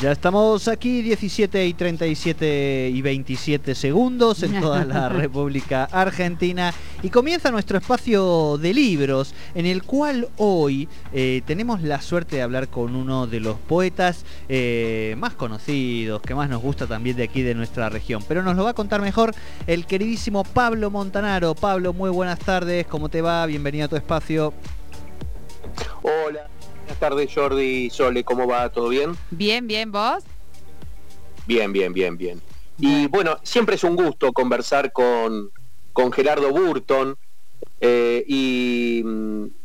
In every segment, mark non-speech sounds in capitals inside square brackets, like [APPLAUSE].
Ya estamos aquí 17 y 37 y 27 segundos en toda la [LAUGHS] República Argentina y comienza nuestro espacio de libros en el cual hoy eh, tenemos la suerte de hablar con uno de los poetas eh, más conocidos, que más nos gusta también de aquí de nuestra región. Pero nos lo va a contar mejor el queridísimo Pablo Montanaro. Pablo, muy buenas tardes, ¿cómo te va? Bienvenido a tu espacio. Hola, buenas tardes Jordi, Sole, ¿cómo va? ¿Todo bien? Bien, bien, ¿vos? Bien, bien, bien, bien. Y bueno, siempre es un gusto conversar con, con Gerardo Burton. eh, y,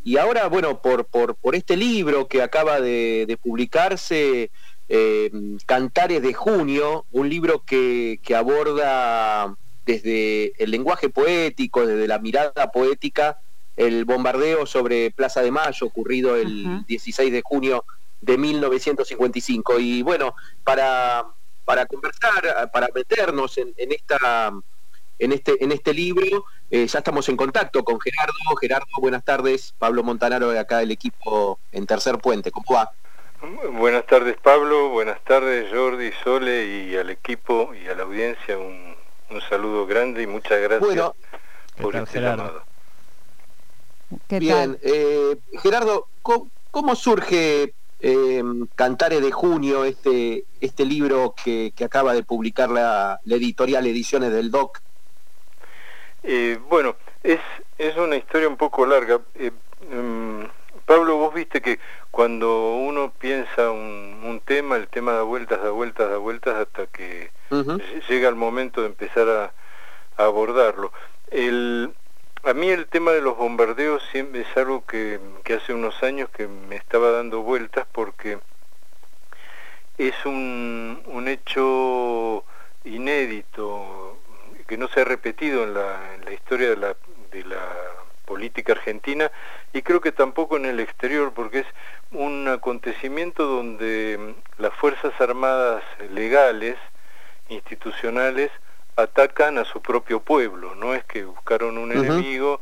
y ahora, bueno, por, por, por este libro que acaba de, de publicarse, eh, Cantares de Junio, un libro que, que aborda desde el lenguaje poético, desde la mirada poética, el bombardeo sobre Plaza de Mayo ocurrido el Ajá. 16 de junio de 1955. Y bueno, para, para conversar, para meternos en, en esta en este en este libro, eh, ya estamos en contacto con Gerardo. Gerardo, buenas tardes. Pablo Montanaro de acá del equipo en Tercer Puente. ¿Cómo va? Buenas tardes Pablo, buenas tardes Jordi, Sole y al equipo y a la audiencia un, un saludo grande y muchas gracias Bueno, por ¿Qué tal, este Gerardo? llamado. ¿Qué bien. tal? eh, Gerardo, ¿cómo, cómo surge eh, Cantares de Junio, este, este libro que, que acaba de publicar la, la editorial Ediciones del DOC? Eh, bueno, es, es una historia un poco larga. Eh, mm, Pablo, vos viste que cuando uno piensa un, un tema, el tema da vueltas, da vueltas, da vueltas hasta que llega el momento de empezar a, a abordarlo. El, a mí el tema de los bombardeos siempre es algo que, hace unos años que me estaba dando vueltas porque es un, un hecho inédito que no se ha repetido en la, en la historia de la, de la política argentina y creo que tampoco en el exterior porque es un acontecimiento donde las Fuerzas Armadas legales, institucionales, atacan a su propio pueblo, no es que buscaron un enemigo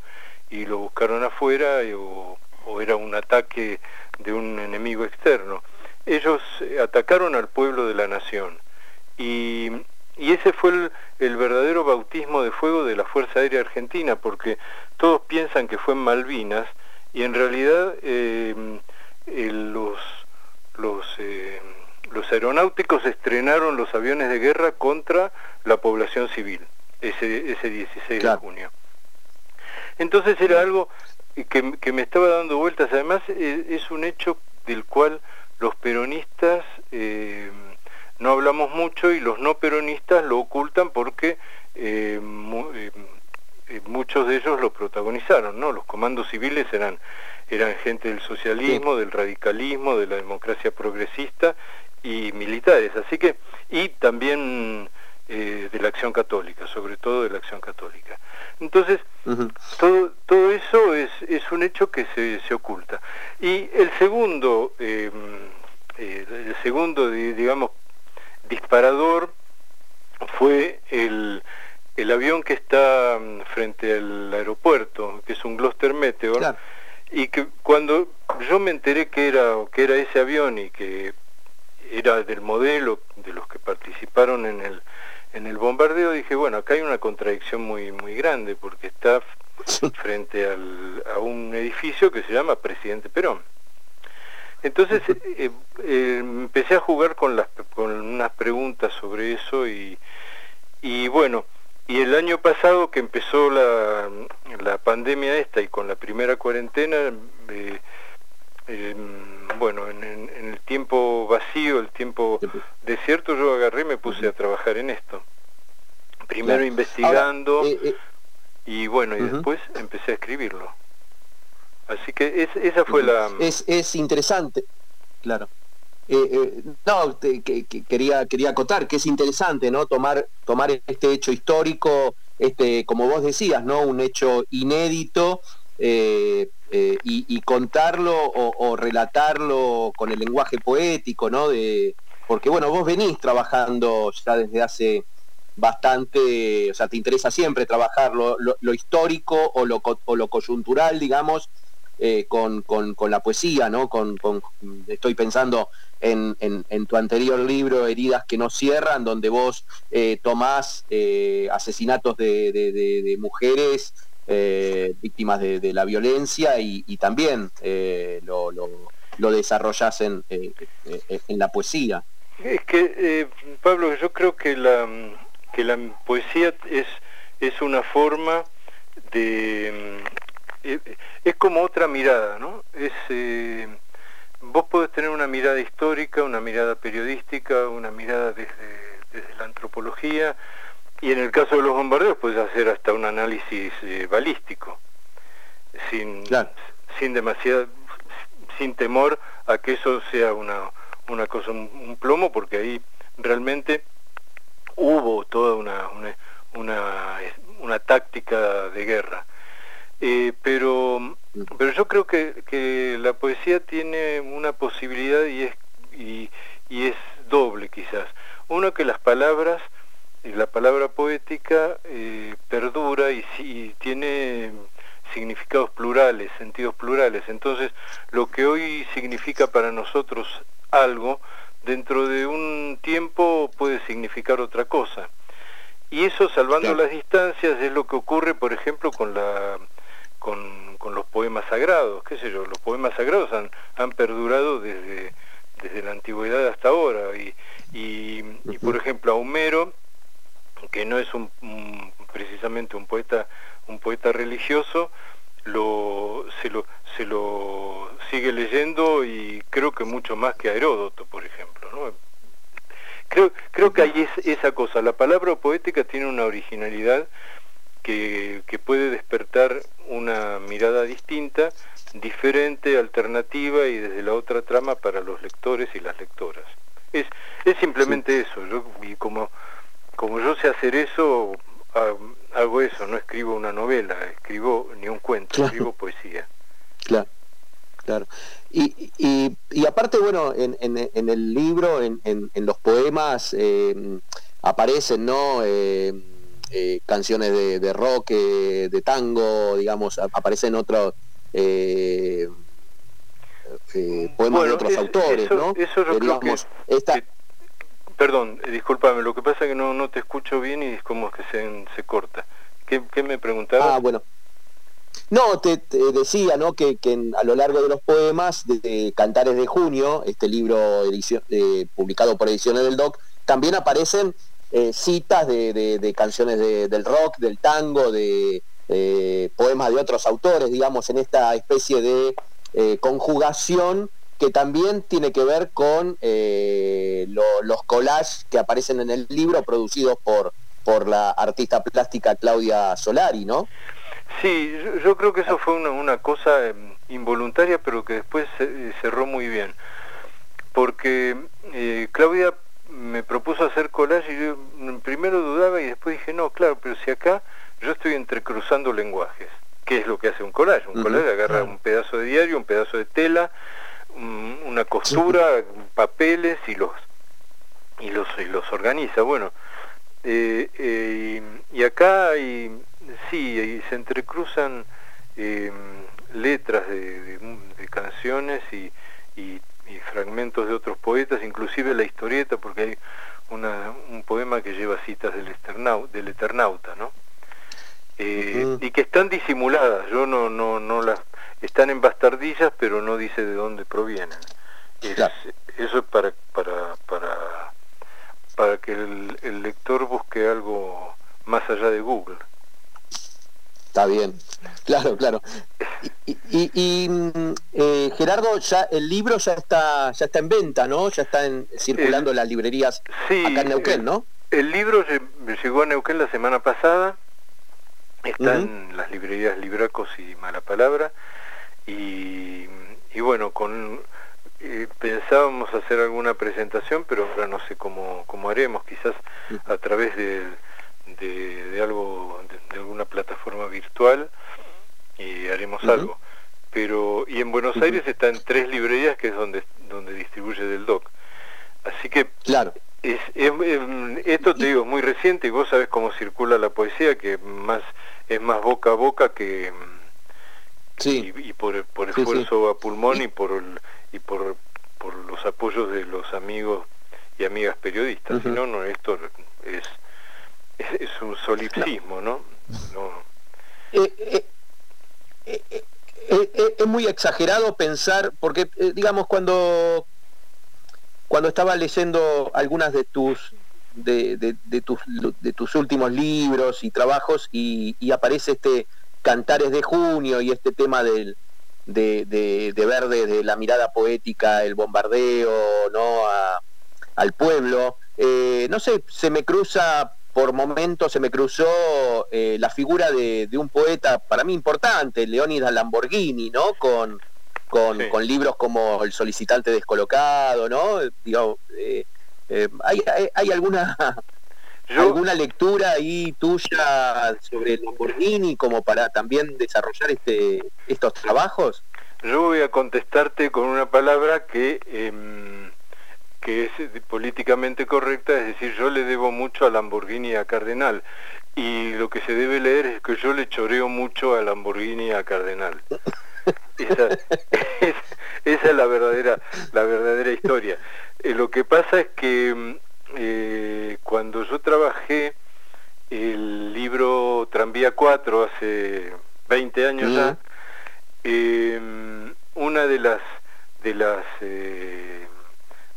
y lo buscaron afuera y- o, o era un ataque de un enemigo externo. Ellos eh, atacaron al pueblo de la nación y, y ese fue el, el verdadero bautismo de fuego de la Fuerza Aérea Argentina, porque todos piensan que fue en Malvinas y en realidad eh, eh, los, los, eh, los aeronáuticos estrenaron los aviones de guerra contra la población civil ese, ese 16 Claro. de junio. Entonces era algo que, que me estaba dando vueltas, además eh, es un hecho del cual los peronistas eh, no hablamos mucho y los no peronistas lo ocultan porque eh, mu- eh, eh, muchos de ellos lo protagonizaron, ¿no? Los comandos civiles eran, eran gente del socialismo, del radicalismo, de la democracia progresista y militares, así que, y también eh, de la acción católica, sobre todo de la acción católica. Entonces, todo, todo eso es, es un hecho que se, se oculta. Y el segundo, eh, eh, el segundo, di- digamos, disparador fue el, el avión que está mm, frente al aeropuerto, que es un Gloster Meteor, Claro. y que cuando yo me enteré que era, que era ese avión y que era del modelo de los que participaron en el, en el bombardeo, dije, bueno, acá hay una contradicción muy, muy grande, porque está frente al, a un edificio que se llama Presidente Perón. Entonces eh, eh, empecé a jugar con, las, con unas preguntas sobre eso y, y bueno, y el año pasado que empezó la, la pandemia esta y con la primera cuarentena, eh, eh, bueno, en, el tiempo vacío, el tiempo desierto, yo agarré y me puse a trabajar en esto. Primero Claro. investigando Ahora, eh, eh, y bueno, y después empecé a escribirlo. Así que es- esa fue la... es, es interesante, claro. Eh, eh, no, quería, quería acotar que es interesante, ¿no? Tomar, tomar este hecho histórico, este, como vos decías, ¿no? Un hecho inédito eh, y, contarlo o, relatarlo con el lenguaje poético, ¿no? De, porque bueno, vos venís trabajando ya desde hace bastante, o sea, te interesa siempre trabajar lo, histórico o lo, o lo coyuntural, digamos, eh, con, con, la poesía, ¿no? Con, estoy pensando en, en, tu anterior libro, Heridas que no cierran, donde vos eh, tomás eh, asesinatos de, de, mujeres víctimas de, la violencia y, también lo, lo, lo, en, en la poesía. Es que, Pablo, yo creo que la, que la poesía es, es una forma de eh, es como otra mirada, ¿no? Es, eh, vos podés tener una mirada histórica, una mirada periodística, una mirada desde, desde la antropología, y en el caso de los bombardeos puedes hacer hasta un análisis eh, balístico, sin, sin demasiada, sin temor a que eso sea una, una cosa, un, plomo, porque ahí realmente hubo toda una, una, una, una táctica de guerra. Eh, pero, pero yo creo que, que, la poesía tiene una posibilidad y es, y, es doble quizás. Uno que las palabras, la palabra poética eh, perdura y, y tiene significados plurales, sentidos plurales. Entonces, lo que hoy significa para nosotros algo, dentro de un tiempo puede significar otra cosa. Y eso, salvando las distancias, es lo que ocurre, por ejemplo, con la con, con, los poemas sagrados, qué sé yo, los poemas sagrados han, han perdurado desde, desde la antigüedad hasta ahora y, y, por ejemplo a Homero, que no es un, precisamente un poeta, un poeta religioso, lo, se, lo, se lo sigue leyendo y creo que mucho más que a Heródoto, por ejemplo. ¿no? Creo, creo que hay esa cosa, la palabra poética tiene una originalidad que, puede despertar una mirada distinta, diferente, alternativa y desde la otra trama para los lectores y las lectoras. Es, es simplemente eso, yo, y como, como yo sé hacer eso, hago eso, no escribo una novela, escribo ni un cuento, escribo poesía. Claro. Claro. Y, y, aparte, bueno, en, en, el libro, en, en los poemas, eh, aparecen, ¿no? Eh, eh, canciones de, rock, eh, de tango, digamos, aparecen otros eh, poemas de otros autores, ¿no? Eso yo creo que, esta... perdón, discúlpame, lo que pasa es que no, no te escucho bien y es como que se, se corta. ¿Qué, ¿Qué, me preguntabas? Ah, bueno. No, te, decía ¿no? que, que a lo largo de los poemas de, Cantares de Junio, este libro edición, publicado por Ediciones del Doc, también aparecen eh, citas de, canciones del rock, del tango, de poemas de otros autores, digamos, en esta especie de eh, conjugación que también tiene que ver con eh, los collages que aparecen en el libro producidos por, por la artista plástica Claudia Solari, ¿no? Sí, yo, creo que eso fue una, cosa em, involuntaria, pero que después cerró muy bien. Porque Claudia me propuso hacer collage y yo primero dudaba y después dije, no, claro, pero si acá yo estoy entrecruzando lenguajes, ¿qué es lo que hace un collage? Un collage agarra un pedazo de diario, un pedazo de tela, una costura, papeles y los, y los, y los organiza. Bueno, eh, eh, y, acá hay, sí, se entrecruzan eh, letras de, canciones y, y y fragmentos de otros poetas, inclusive la historieta, porque hay una, un poema que lleva citas del, del Eternauta, ¿no? Eh, y que están disimuladas, yo no, no, no las... Están en bastardillas, pero no dice de dónde provienen. Eso es para, para, para, para que el, el lector busque algo más allá de Google. Está bien, claro, claro. Y, mm, eh, Gerardo, ya el libro ya está ya está en venta, ¿no? Ya está circulando en las librerías acá en Neuquén, ¿no? El libro llegó a Neuquén la semana pasada, está en las librerías Libracos y Mala Palabra, y, bueno, con eh, pensábamos hacer alguna presentación, pero ahora no sé cómo, cómo haremos, quizás a través de, de algo plataforma virtual y haremos algo. Pero, y en Buenos Aires está en tres librerías que es donde, donde distribuye del DOC. Así que claro. Es, esto te digo, es muy reciente y vos sabés cómo circula la poesía, que más es más boca a boca que, Sí. y, y por, por Sí, sí. esfuerzo a pulmón y por el- y por, por los apoyos de los amigos y amigas periodistas. Si Ujú. no, no, esto es, es, es un solipsismo, ¿no? No. Eh, eh, eh, es muy exagerado pensar, porque digamos cuando cuando estaba leyendo algunas de tus de, tus últimos libros y trabajos y, aparece este Cantares de Junio y este tema del de, de, de ver desde la mirada poética el bombardeo no al pueblo no sé se me cruza por momentos se me cruzó eh, la figura de, de un poeta para mí importante Leónidas Lamborghini no con con, Sí. con libros como El solicitante descolocado, ¿no? Digo, eh, eh, ¿hay, hay, hay alguna yo alguna lectura ahí tuya sobre Lamborghini como para también desarrollar este estos trabajos? Yo voy a contestarte con una palabra que, em, que es eh, políticamente correcta, es decir, yo le debo mucho a Lamborghini y a Cardenal. Y lo que se debe leer es que yo le choreo mucho a Lamborghini y a Cardenal. Esa, [LAUGHS] es, esa es la verdadera, la verdadera historia. Eh, lo que pasa es que mm, eh, cuando yo trabajé el libro Tranvía 4 hace 20 años ya, eh, una de las de las eh,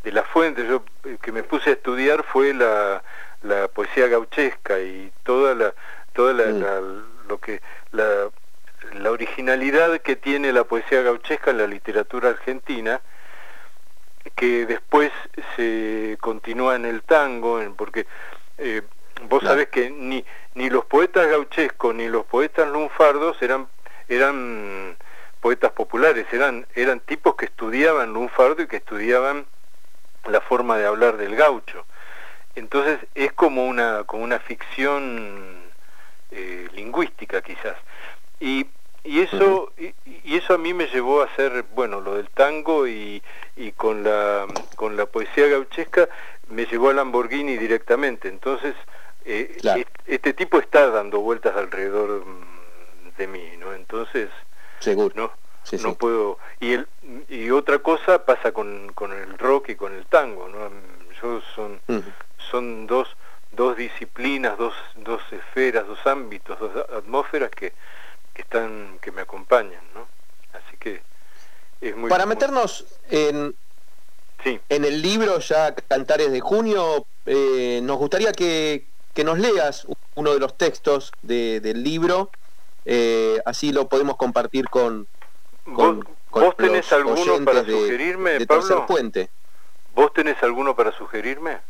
de las fuentes yo, eh, que me puse a estudiar fue la, la poesía gauchesca y toda la toda la, la- lo que la, la originalidad que tiene la poesía gauchesca en la literatura argentina que después se continúa en el tango en- porque eh, vos Claro. sabés que ni ni los poetas gauchescos ni los poetas lunfardos eran eran poetas populares, eran, eran tipos que estudiaban lunfardo y que estudiaban la forma de hablar del gaucho. Entonces es como una, como una ficción eh, lingüística quizás. Y, y eso y, y eso a mí me llevó a hacer bueno lo del tango y, y con la con la poesía gauchesca me llevó a Lamborghini directamente entonces eh, Claro. este tipo está dando vueltas alrededor mm, de mí no entonces Seguro. no Sí, no sí. puedo y el y otra cosa pasa con, con el rock y con el tango no yo son son dos dos disciplinas dos dos esferas dos ámbitos dos atmósferas que, que están que me acompañan no así que es muy Para muy- meternos en, sí. en el libro ya Cantares de Junio, eh, nos gustaría que, que nos leas uno de los textos de- del libro, eh, así lo podemos compartir con, con, vos, con vos tenés alguno para de- sugerirme de Tercer Pablo Puente. vos tenés alguno para sugerirme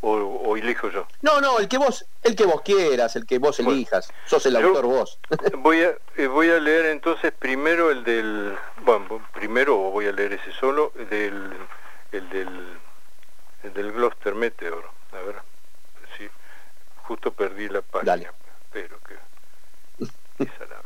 o, o elijo yo No, no, el que vos, el que vos quieras, el que vos Bueno. elijas. Sos el autor vos. [LAUGHS] Voy a, eh, voy a leer entonces primero el del, bueno, primero voy a leer ese solo, el del, el del, el del Gloucester Meteor. A ver, sí, justo perdí la página, Dale. pero que esa la-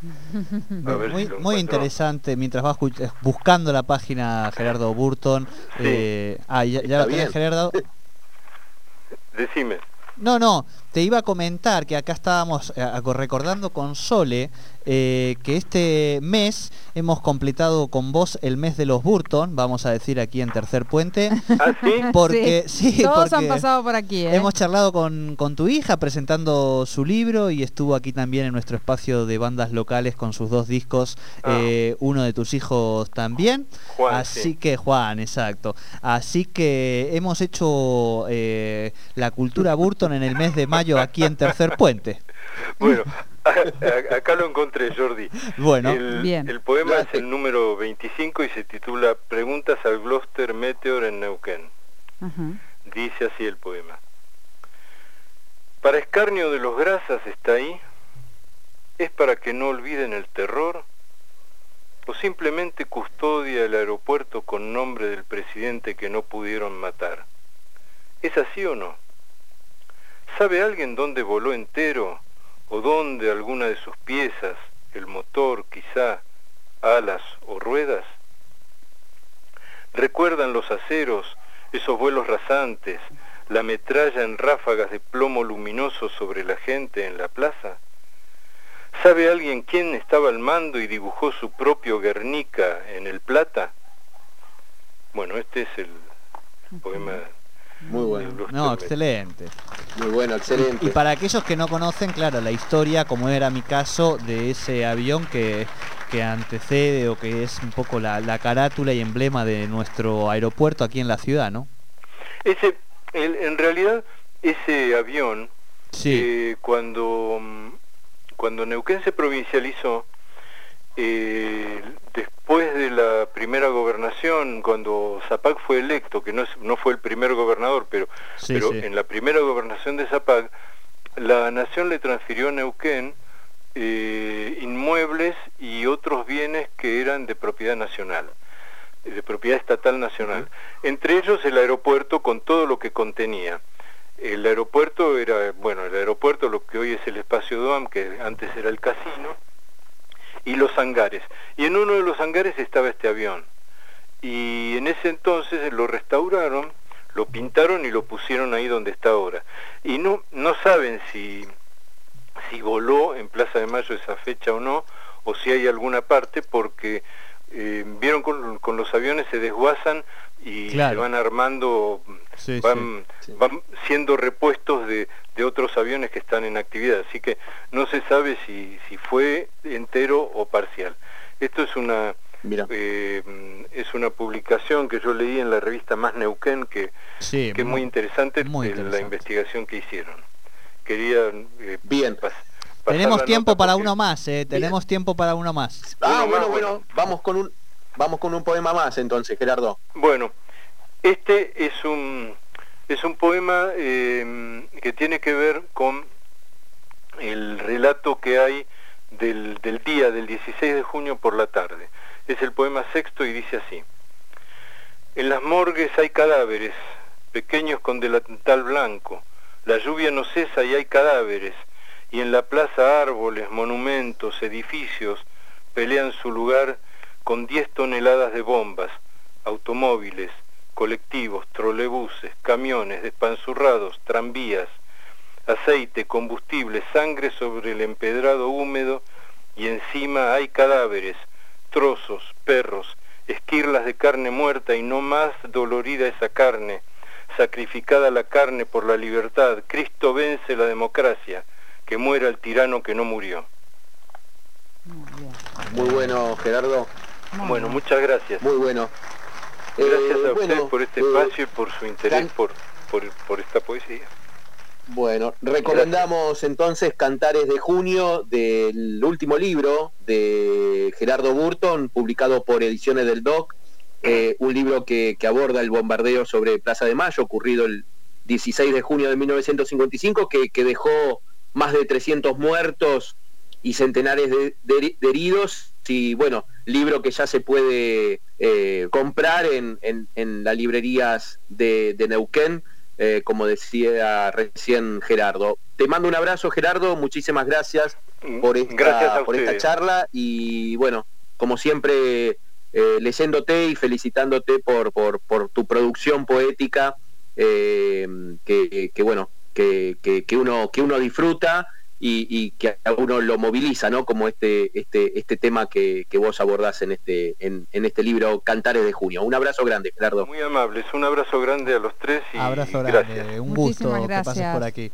[LAUGHS] Muy, si muy interesante, mientras vas buscando la página Gerardo Burton. Sí. eh, ah, ya, lo tenés. Gerardo. [LAUGHS] Decime. No, no, te iba a comentar que acá estábamos eh, recordando con Sole eh, que este mes hemos completado con vos el mes de los Burton, vamos a decir aquí en Tercer Puente, ¿Ah, sí? [LAUGHS] porque sí, Todos han pasado por aquí, ¿eh? hemos charlado con, con tu hija presentando su libro y estuvo aquí también en nuestro espacio de bandas locales con sus dos discos, Ah. eh, uno de tus hijos también. Juan, Así sí. que Juan, exacto. Así que hemos hecho eh, la cultura Burton en el mes de mayo aquí en Tercer Puente. Bueno, a- a- acá lo encontré, Jordi. Bueno, el, Bien. el poema es el número 25 y se titula Preguntas al Gloucester Meteor en Neuquén. Dice así el poema. Para escarnio de los grasas está ahí, es para que no olviden el terror, o simplemente custodia el aeropuerto con nombre del presidente que no pudieron matar. ¿Es así o no? ¿Sabe alguien dónde voló entero o dónde alguna de sus piezas, el motor quizá, alas o ruedas? ¿Recuerdan los aceros, esos vuelos rasantes, la metralla en ráfagas de plomo luminoso sobre la gente en la plaza? ¿Sabe alguien quién estaba al mando y dibujó su propio Guernica en el Plata? Bueno, este es el poema muy bueno. No, excelente. Muy bueno, excelente. Y, para aquellos que no conocen, claro, la historia, como era mi caso, de ese avión que, que antecede o que es un poco la, la carátula y emblema de nuestro aeropuerto aquí en la ciudad, ¿no? Ese, en realidad, ese avión, sí. Eh, cuando, cuando Neuquén se provincializó, eh, después de la primera gobernación, cuando Zapac fue electo, que no, no fue el primer gobernador, pero, pero en la primera gobernación de Zapac, la nación le transfirió a Neuquén eh, inmuebles y otros bienes que eran de propiedad nacional, de propiedad estatal nacional. Entre ellos el aeropuerto con todo lo que contenía. El aeropuerto era, bueno, el aeropuerto, lo que hoy es el espacio DOAM, que antes era el casino, y los hangares. Y en uno de los hangares estaba este avión. Y en ese entonces lo restauraron, lo pintaron y lo pusieron ahí donde está ahora. Y no, no saben si, si voló en Plaza de Mayo esa fecha o no, o si hay alguna parte, porque eh, vieron con, con, los aviones se desguazan y se van armando, van, van siendo repuestos de, de, otros aviones que están en actividad, así que no se sabe si, si fue entero o parcial. Esto es una eh, es una publicación que yo leí en la revista Más Neuquén que, que es muy interesante, la investigación que hicieron. Quería eh, bien. Tenemos tiempo para uno más, eh, tenemos tiempo para uno más. Ah, bueno, bueno, vamos con un vamos con un poema más entonces, Gerardo. Bueno, este es un, es un poema eh, que tiene que ver con el relato que hay del, del día del 16 de junio por la tarde. Es el poema sexto y dice así. En las morgues hay cadáveres, pequeños con delantal blanco. La lluvia no cesa y hay cadáveres. Y en la plaza árboles, monumentos, edificios pelean su lugar con 10 toneladas de bombas, automóviles, colectivos, trolebuses, camiones, despanzurrados, tranvías, aceite, combustible, sangre sobre el empedrado húmedo y encima hay cadáveres, trozos, perros, esquirlas de carne muerta y no más dolorida esa carne, sacrificada la carne por la libertad, Cristo vence la democracia, que muera el tirano que no murió. Muy bueno, Gerardo. Bueno, muchas gracias. Muy bueno. Gracias a eh, ustedes por este eh, espacio y por su interés por, por, esta poesía. Bueno, recomendamos entonces Cantares de Junio del último libro de Gerardo Burton, publicado por Ediciones del DOC, eh, un libro que, aborda el bombardeo sobre Plaza de Mayo, ocurrido el 16 de junio de 1955, que, que dejó más de 300 muertos y centenares de, heridos y bueno, libro que ya se puede eh, comprar en, en, las librerías de, Neuquén, eh, como decía recién Gerardo. Te mando un abrazo Gerardo, muchísimas gracias por esta, por esta charla y bueno, como siempre eh, leyéndote y felicitándote por, por, por tu producción poética que, que, bueno, que, que, uno, que uno disfruta y, que a uno lo moviliza, ¿no? Como este, este, este tema que, vos abordás en este, en, este libro Cantares de Junio. Un abrazo grande, Gerardo. Muy amables, un abrazo grande a los tres y abrazo grande. un gusto que pases por aquí.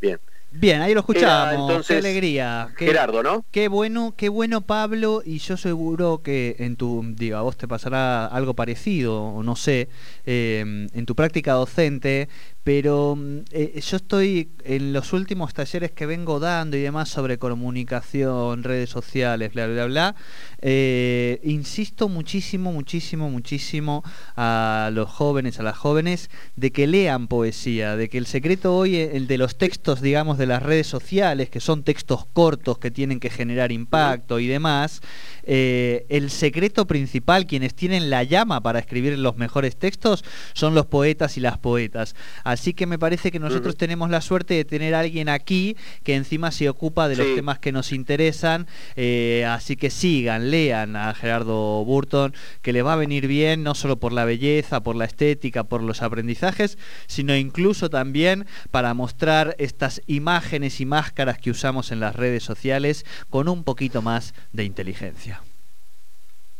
Bien. Bien, ahí lo escuchamos. Entonces, qué alegría. Gerardo, ¿no? Qué bueno, qué bueno Pablo, y yo seguro que en tu, digo, a vos te pasará algo parecido, o no sé, eh, en tu práctica docente, pero mm, eh, yo estoy en los últimos talleres que vengo dando y demás sobre comunicación, redes sociales, bla, bla, bla, eh, insisto muchísimo, muchísimo, muchísimo a los jóvenes, a las jóvenes, de que lean poesía, de que el secreto hoy, el de los textos, digamos, de las redes sociales, que son textos cortos que tienen que generar impacto y demás, eh, el secreto principal, quienes tienen la llama para escribir los mejores textos, son los poetas y las poetas Así que me parece que nosotros tenemos la suerte de tener a alguien aquí que encima se ocupa de los temas que nos interesan. eh, así que sigan, lean a Gerardo Burton, que le va a venir bien no solo por la belleza, por la estética, por los aprendizajes, sino incluso también para mostrar estas imágenes y máscaras que usamos en las redes sociales con un poquito más de inteligencia.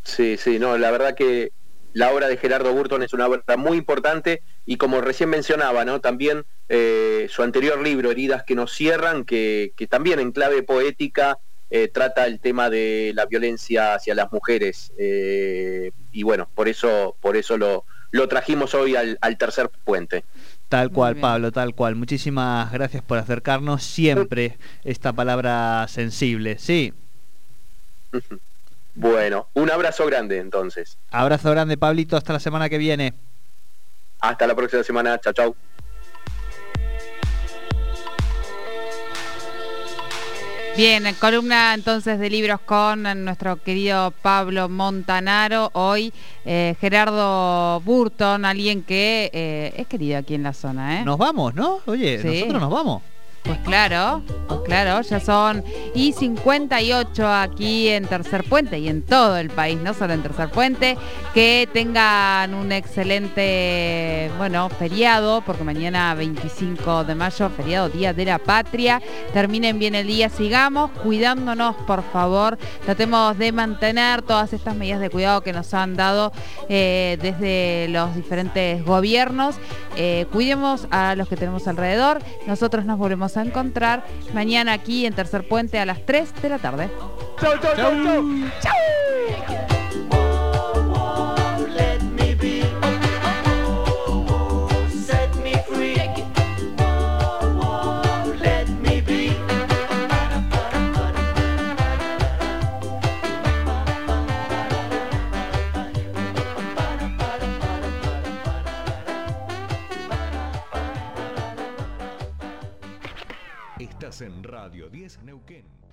Sí, sí, no, la verdad que la obra de Gerardo Burton es una obra muy importante y como recién mencionaba, ¿no? También eh, su anterior libro, Heridas que nos cierran, que, que también en clave poética eh, trata el tema de la violencia hacia las mujeres. eh, y bueno, por eso, por eso lo, lo trajimos hoy al, al tercer puente. Tal cual. Pablo, tal cual. Muchísimas gracias por acercarnos siempre [LAUGHS] esta palabra sensible. Sí. [LAUGHS] Bueno, un abrazo grande entonces. Abrazo grande, Pablito. Hasta la semana que viene. Hasta la próxima semana. Chao, chao. Bien, columna entonces de libros con nuestro querido Pablo Montanaro. Hoy eh, Gerardo Burton, alguien que eh, es querido aquí en la zona. ¿eh? Nos vamos, ¿no? Oye, Sí. nosotros nos vamos. Pues claro, pues claro, ya son y 58 aquí en Tercer Puente y en todo el país, no solo en Tercer Puente. Que tengan un excelente, bueno, feriado, porque mañana 25 de mayo, feriado Día de la Patria. Terminen bien el día, sigamos cuidándonos, por favor. Tratemos de mantener todas estas medidas de cuidado que nos han dado eh, desde los diferentes gobiernos. Eh, cuidemos a los que tenemos alrededor. Nosotros nos volvemos a encontrar mañana aquí en Tercer Puente a las 3 de la tarde. Let Radio 10 Neuquén.